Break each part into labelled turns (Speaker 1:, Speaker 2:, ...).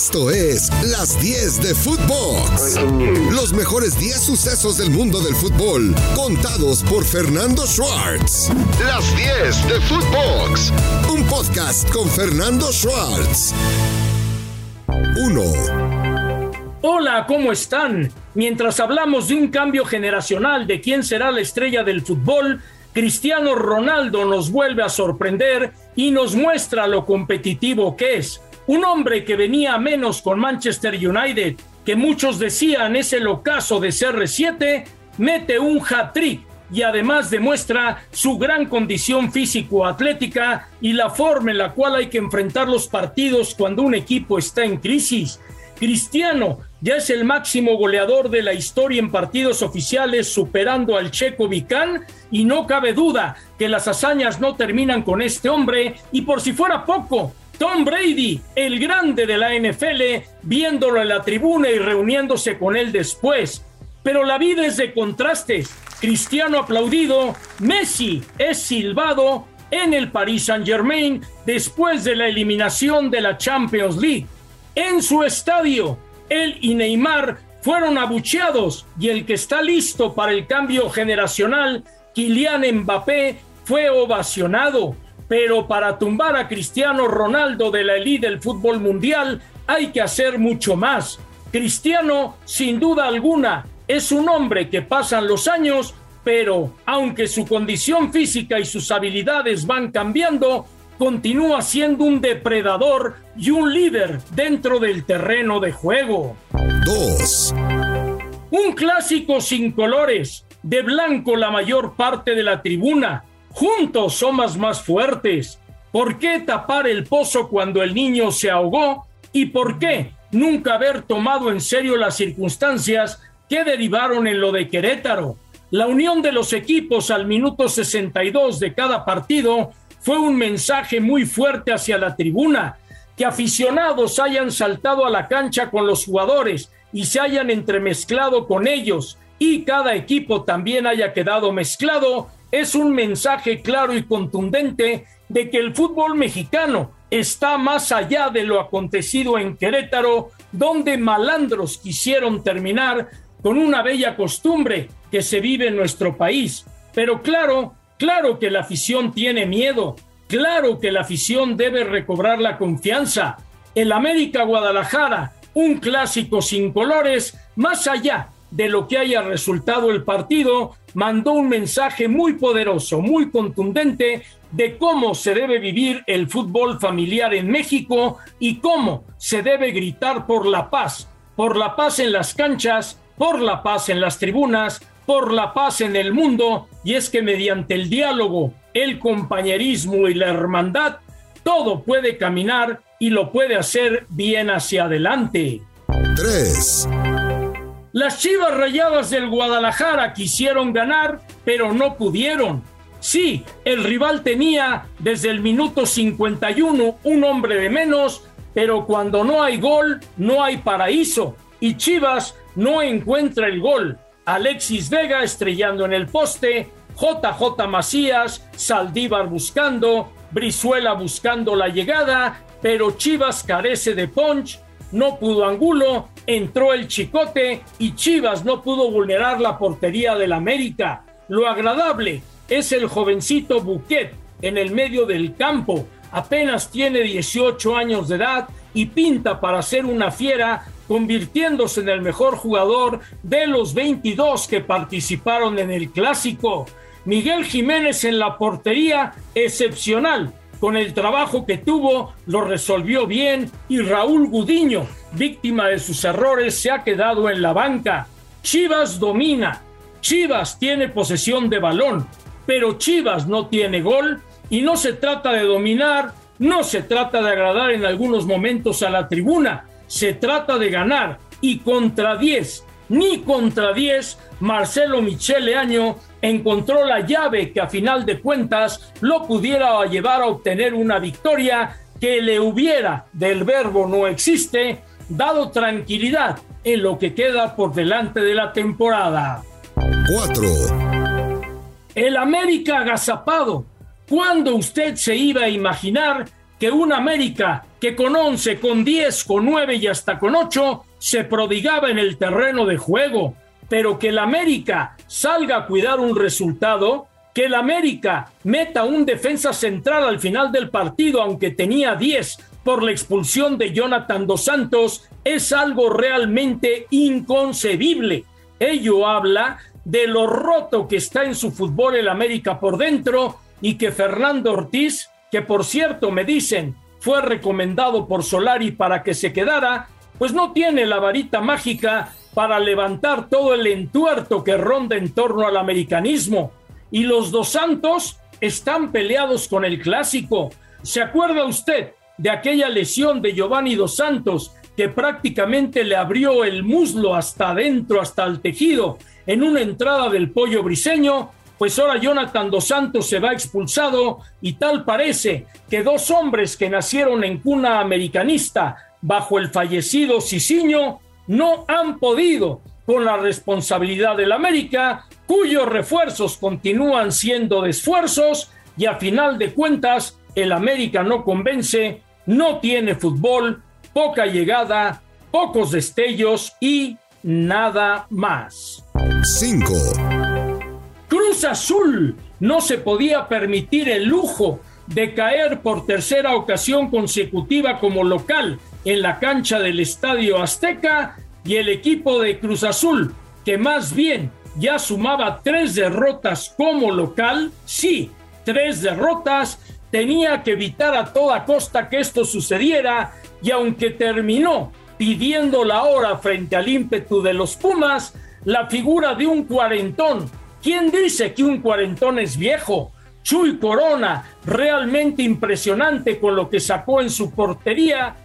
Speaker 1: Esto es Las 10 de Footbox. Los mejores 10 sucesos del mundo del fútbol, contados por Fernando Schwartz. Las 10 de Footbox. Un podcast con Fernando Schwartz. 1.
Speaker 2: Hola, ¿cómo están? Mientras hablamos de un cambio generacional de quién será la estrella del fútbol, Cristiano Ronaldo nos vuelve a sorprender y nos muestra lo competitivo que es. Un hombre que venía a menos con Manchester United, que muchos decían es el ocaso de CR7, mete un hat-trick y además demuestra su gran condición físico-atlética y la forma en la cual hay que enfrentar los partidos cuando un equipo está en crisis. Cristiano ya es el máximo goleador de la historia en partidos oficiales, superando al checo Vicán, y no cabe duda que las hazañas no terminan con este hombre, y por si fuera poco, Tom Brady, el grande de la NFL, viéndolo en la tribuna y reuniéndose con él después. Pero la vida es de contrastes. Cristiano aplaudido, Messi es silbado en el Paris Saint-Germain después de la eliminación de la Champions League. En su estadio, él y Neymar fueron abucheados y el que está listo para el cambio generacional, Kylian Mbappé, fue ovacionado. Pero para tumbar a Cristiano Ronaldo de la elite del fútbol mundial hay que hacer mucho más. Cristiano, sin duda alguna, es un hombre que pasan los años, pero aunque su condición física y sus habilidades van cambiando, continúa siendo un depredador y un líder dentro del terreno de juego.
Speaker 1: 2.
Speaker 2: Un clásico sin colores, de blanco la mayor parte de la tribuna. Juntos somos más fuertes. ¿Por qué tapar el pozo cuando el niño se ahogó? ¿Y por qué nunca haber tomado en serio las circunstancias que derivaron en lo de Querétaro? La unión de los equipos al minuto 62 de cada partido fue un mensaje muy fuerte hacia la tribuna, que aficionados hayan saltado a la cancha con los jugadores y se hayan entremezclado con ellos y cada equipo también haya quedado mezclado, es un mensaje claro y contundente de que el fútbol mexicano está más allá de lo acontecido en Querétaro, donde malandros quisieron terminar con una bella costumbre que se vive en nuestro país. Pero claro, Claro que la afición tiene miedo, claro que la afición debe recobrar la confianza. El América Guadalajara, un clásico sin colores, más allá de lo que haya resultado el partido, mandó un mensaje muy poderoso, muy contundente de cómo se debe vivir el fútbol familiar en México y cómo se debe gritar por la paz, por la paz en las canchas, por la paz en las tribunas, por la paz en el mundo y es que mediante el diálogo, el compañerismo y la hermandad, todo puede caminar y lo puede hacer bien hacia adelante.
Speaker 1: 3.
Speaker 2: Las Chivas Rayadas del Guadalajara quisieron ganar, pero no pudieron. Sí, el rival tenía desde el minuto 51 un hombre de menos, pero cuando no hay gol, no hay paraíso. Y Chivas no encuentra el gol. Alexis Vega estrellando en el poste, JJ Macías, Saldívar buscando, Brizuela buscando la llegada, pero Chivas carece de punch, no pudo Angulo, entró el Chicote y Chivas no pudo vulnerar la portería del América. Lo agradable es el jovencito Buquet en el medio del campo, apenas tiene 18 años de edad y pinta para ser una fiera convirtiéndose en el mejor jugador de los 22 que participaron en el clásico. Miguel Jiménez en la portería, excepcional. Con el trabajo que tuvo, lo resolvió bien y Raúl Gudiño, víctima de sus errores, se ha quedado en la banca. Chivas domina, Chivas tiene posesión de balón, pero Chivas no tiene gol y no se trata de dominar, no se trata de agradar en algunos momentos a la tribuna, se trata de ganar y contra 10, ni contra 10, Marcelo Michele Año encontró la llave que a final de cuentas lo pudiera llevar a obtener una victoria que le hubiera, del verbo no existe, dado tranquilidad en lo que queda por delante de la temporada.
Speaker 1: 4.
Speaker 2: El América agazapado. ¿Cuándo usted se iba a imaginar que un América que con 11, con 10, con 9 y hasta con 8 se prodigaba en el terreno de juego, pero que el América salga a cuidar un resultado, que el América meta un defensa central al final del partido, aunque tenía 10 por la expulsión de Jonathan Dos Santos, es algo realmente inconcebible. Ello habla de lo roto que está en su fútbol el América por dentro y que Fernando Ortiz, que por cierto me dicen fue recomendado por Solari para que se quedara, pues no tiene la varita mágica para levantar todo el entuerto que ronda en torno al americanismo. Y los dos santos están peleados con el clásico. ¿Se acuerda usted de aquella lesión de Giovanni dos Santos que prácticamente le abrió el muslo hasta adentro, hasta el tejido, en una entrada del pollo briseño? pues ahora Jonathan dos Santos se va expulsado y tal parece que dos hombres que nacieron en cuna americanista bajo el fallecido Ciciño no han podido con la responsabilidad del América, cuyos refuerzos continúan siendo de esfuerzos y a final de cuentas el América no convence, no tiene fútbol, poca llegada, pocos destellos y nada más.
Speaker 1: 5.
Speaker 2: Cruz Azul no se podía permitir el lujo de caer por tercera ocasión consecutiva como local en la cancha del Estadio Azteca y el equipo de Cruz Azul, que más bien ya sumaba tres derrotas como local, sí, tres derrotas, tenía que evitar a toda costa que esto sucediera y aunque terminó pidiendo la hora frente al ímpetu de los Pumas, la figura de un cuarentón ¿Quién dice que un cuarentón es viejo? Chuy Corona, realmente impresionante con lo que sacó en su portería.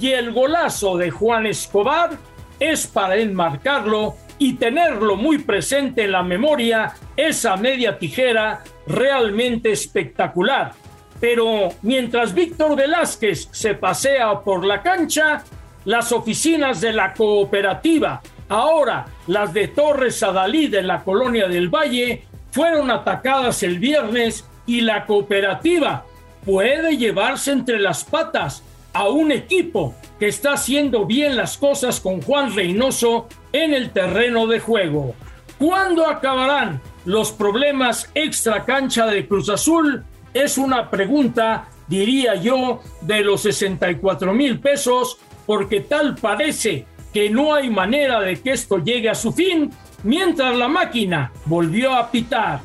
Speaker 2: Y el golazo de Juan Escobar es para enmarcarlo y tenerlo muy presente en la memoria, esa media tijera realmente espectacular. Pero mientras Víctor Velázquez se pasea por la cancha, las oficinas de la cooperativa Ahora, las de Torres Adalid en la colonia del Valle fueron atacadas el viernes y la cooperativa puede llevarse entre las patas a un equipo que está haciendo bien las cosas con Juan Reynoso en el terreno de juego. ¿Cuándo acabarán los problemas extra cancha de Cruz Azul? Es una pregunta, diría yo, de los 64 mil pesos, porque tal parece que no hay manera de que esto llegue a su fin mientras la máquina volvió a pitar.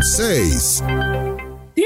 Speaker 1: 6.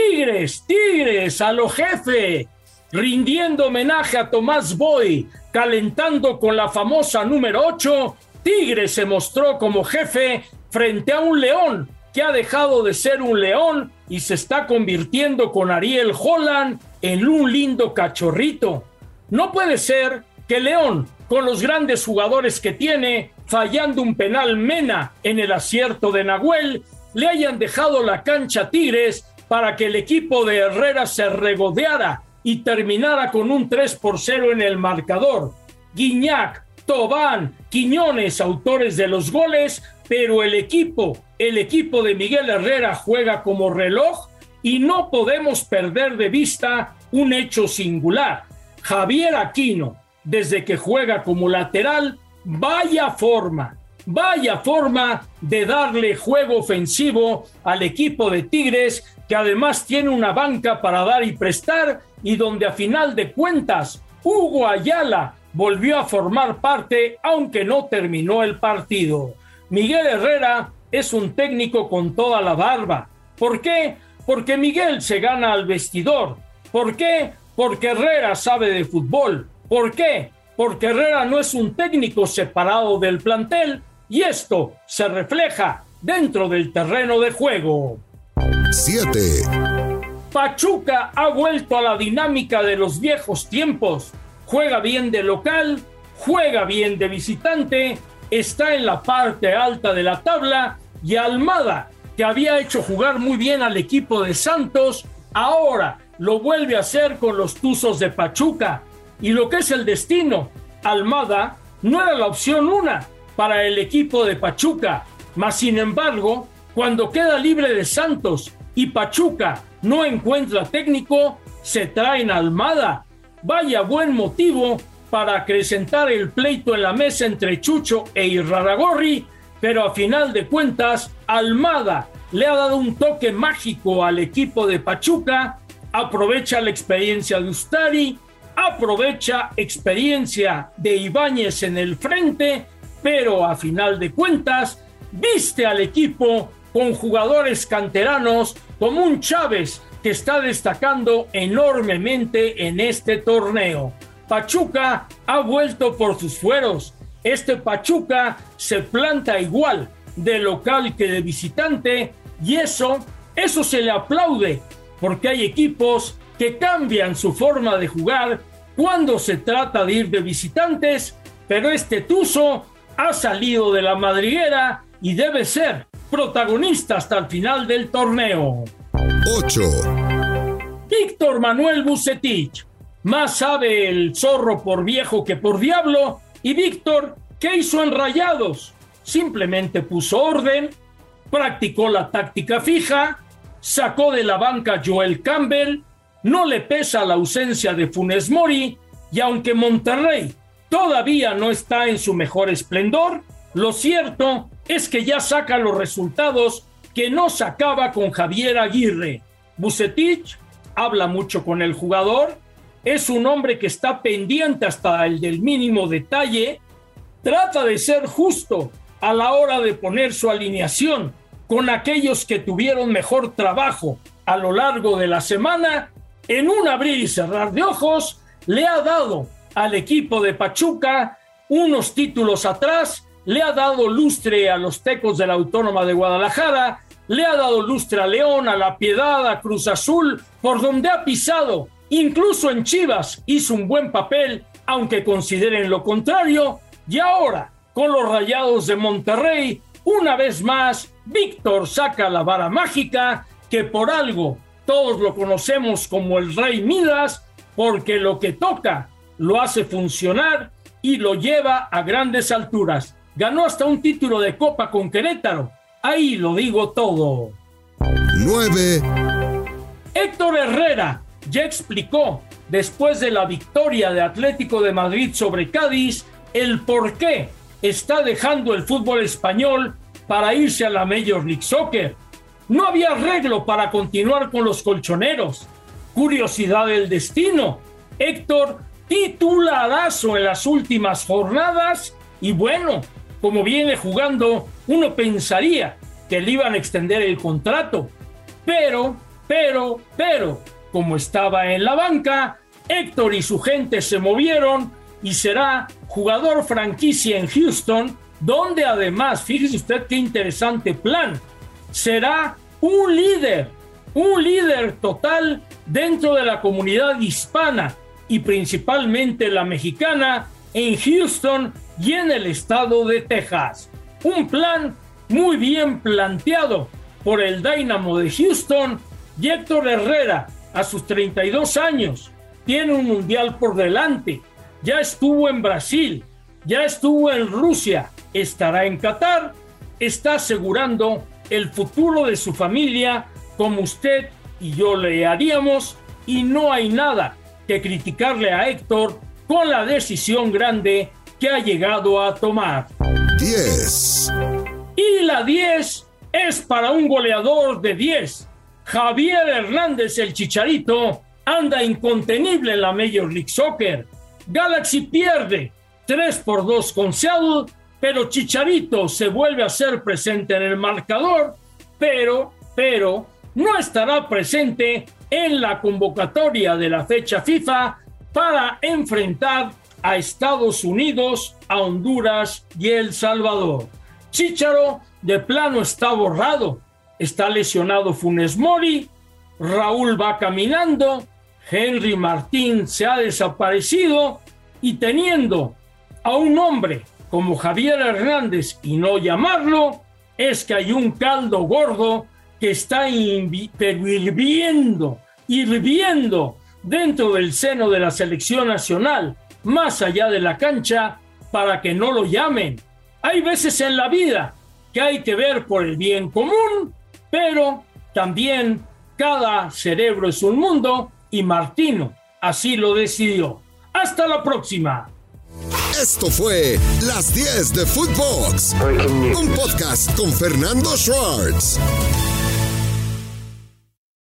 Speaker 2: Tigres, Tigres, a lo jefe, rindiendo homenaje a Tomás Boy, calentando con la famosa número 8, Tigres se mostró como jefe frente a un león que ha dejado de ser un león y se está convirtiendo con Ariel Holland en un lindo cachorrito. No puede ser que León, con los grandes jugadores que tiene, fallando un penal Mena en el acierto de Nahuel, le hayan dejado la cancha a Tigres para que el equipo de Herrera se regodeara y terminara con un 3 por 0 en el marcador. Guiñac, Tobán, Quiñones, autores de los goles, pero el equipo, el equipo de Miguel Herrera juega como reloj y no podemos perder de vista un hecho singular. Javier Aquino, desde que juega como lateral, vaya forma, vaya forma de darle juego ofensivo al equipo de Tigres, que además tiene una banca para dar y prestar, y donde a final de cuentas Hugo Ayala volvió a formar parte, aunque no terminó el partido. Miguel Herrera es un técnico con toda la barba. ¿Por qué? Porque Miguel se gana al vestidor. ¿Por qué? Porque Herrera sabe de fútbol. ¿Por qué? Porque Herrera no es un técnico separado del plantel y esto se refleja dentro del terreno de juego.
Speaker 1: 7.
Speaker 2: Pachuca ha vuelto a la dinámica de los viejos tiempos. Juega bien de local, juega bien de visitante, está en la parte alta de la tabla y Almada, que había hecho jugar muy bien al equipo de Santos, ahora lo vuelve a hacer con los Tuzos de Pachuca y lo que es el destino. Almada no era la opción una para el equipo de Pachuca, mas sin embargo, cuando queda libre de Santos y Pachuca no encuentra técnico, se traen Almada. Vaya buen motivo para acrecentar el pleito en la mesa entre Chucho e Irraragorri, pero a final de cuentas, Almada le ha dado un toque mágico al equipo de Pachuca, aprovecha la experiencia de Ustari, aprovecha experiencia de Ibáñez en el frente, pero a final de cuentas, viste al equipo con jugadores canteranos como un Chávez que está destacando enormemente en este torneo. Pachuca ha vuelto por sus fueros. Este Pachuca se planta igual de local que de visitante y eso, eso se le aplaude porque hay equipos que cambian su forma de jugar cuando se trata de ir de visitantes, pero este Tuzo ha salido de la madriguera y debe ser protagonista hasta el final del torneo.
Speaker 1: 8.
Speaker 2: Víctor Manuel Bucetich. Más sabe el zorro por viejo que por diablo. Y Víctor, ¿qué hizo en Rayados? Simplemente puso orden, practicó la táctica fija, sacó de la banca Joel Campbell, no le pesa la ausencia de Funes Mori y aunque Monterrey todavía no está en su mejor esplendor, lo cierto es que ya saca los resultados que no sacaba con Javier Aguirre. Bucetich habla mucho con el jugador, es un hombre que está pendiente hasta el del mínimo detalle, trata de ser justo a la hora de poner su alineación con aquellos que tuvieron mejor trabajo a lo largo de la semana, en un abrir y cerrar de ojos, le ha dado al equipo de Pachuca unos títulos atrás le ha dado lustre a los tecos de la Autónoma de Guadalajara, le ha dado lustre a León, a La Piedad, a Cruz Azul, por donde ha pisado. Incluso en Chivas hizo un buen papel, aunque consideren lo contrario. Y ahora, con los Rayados de Monterrey, una vez más, Víctor saca la vara mágica, que por algo todos lo conocemos como el Rey Midas, porque lo que toca lo hace funcionar y lo lleva a grandes alturas ganó hasta un título de Copa con Querétaro. Ahí lo digo todo.
Speaker 1: 9.
Speaker 2: Héctor Herrera ya explicó, después de la victoria de Atlético de Madrid sobre Cádiz, el por qué está dejando el fútbol español para irse a la Major League Soccer. No había arreglo para continuar con los colchoneros. Curiosidad del destino. Héctor titularazo en las últimas jornadas y bueno, como viene jugando, uno pensaría que le iban a extender el contrato. Pero, pero, pero, como estaba en la banca, Héctor y su gente se movieron y será jugador franquicia en Houston, donde además, fíjese usted qué interesante plan, será un líder, un líder total dentro de la comunidad hispana y principalmente la mexicana en Houston y en el estado de Texas. Un plan muy bien planteado por el Dynamo de Houston y Héctor Herrera a sus 32 años. Tiene un mundial por delante. Ya estuvo en Brasil, ya estuvo en Rusia, estará en Qatar, está asegurando el futuro de su familia como usted y yo le haríamos y no hay nada que criticarle a Héctor con la decisión grande que ha llegado a tomar.
Speaker 1: 10.
Speaker 2: Y la 10 es para un goleador de 10. Javier Hernández, el chicharito, anda incontenible en la Major League Soccer. Galaxy pierde 3 por 2 con Seattle, pero Chicharito se vuelve a ser presente en el marcador, pero, pero, no estará presente en la convocatoria de la fecha FIFA para enfrentar a Estados Unidos, a Honduras y El Salvador. Chicharo de plano está borrado. Está lesionado Funes Mori, Raúl va caminando, Henry Martín se ha desaparecido y teniendo a un hombre como Javier Hernández y no llamarlo, es que hay un caldo gordo que está hirviendo, hirviendo dentro del seno de la selección nacional, más allá de la cancha, para que no lo llamen. Hay veces en la vida que hay que ver por el bien común, pero también cada cerebro es un mundo y Martino así lo decidió. Hasta la próxima.
Speaker 1: Esto fue Las 10 de Footbox, un podcast con Fernando Schwartz.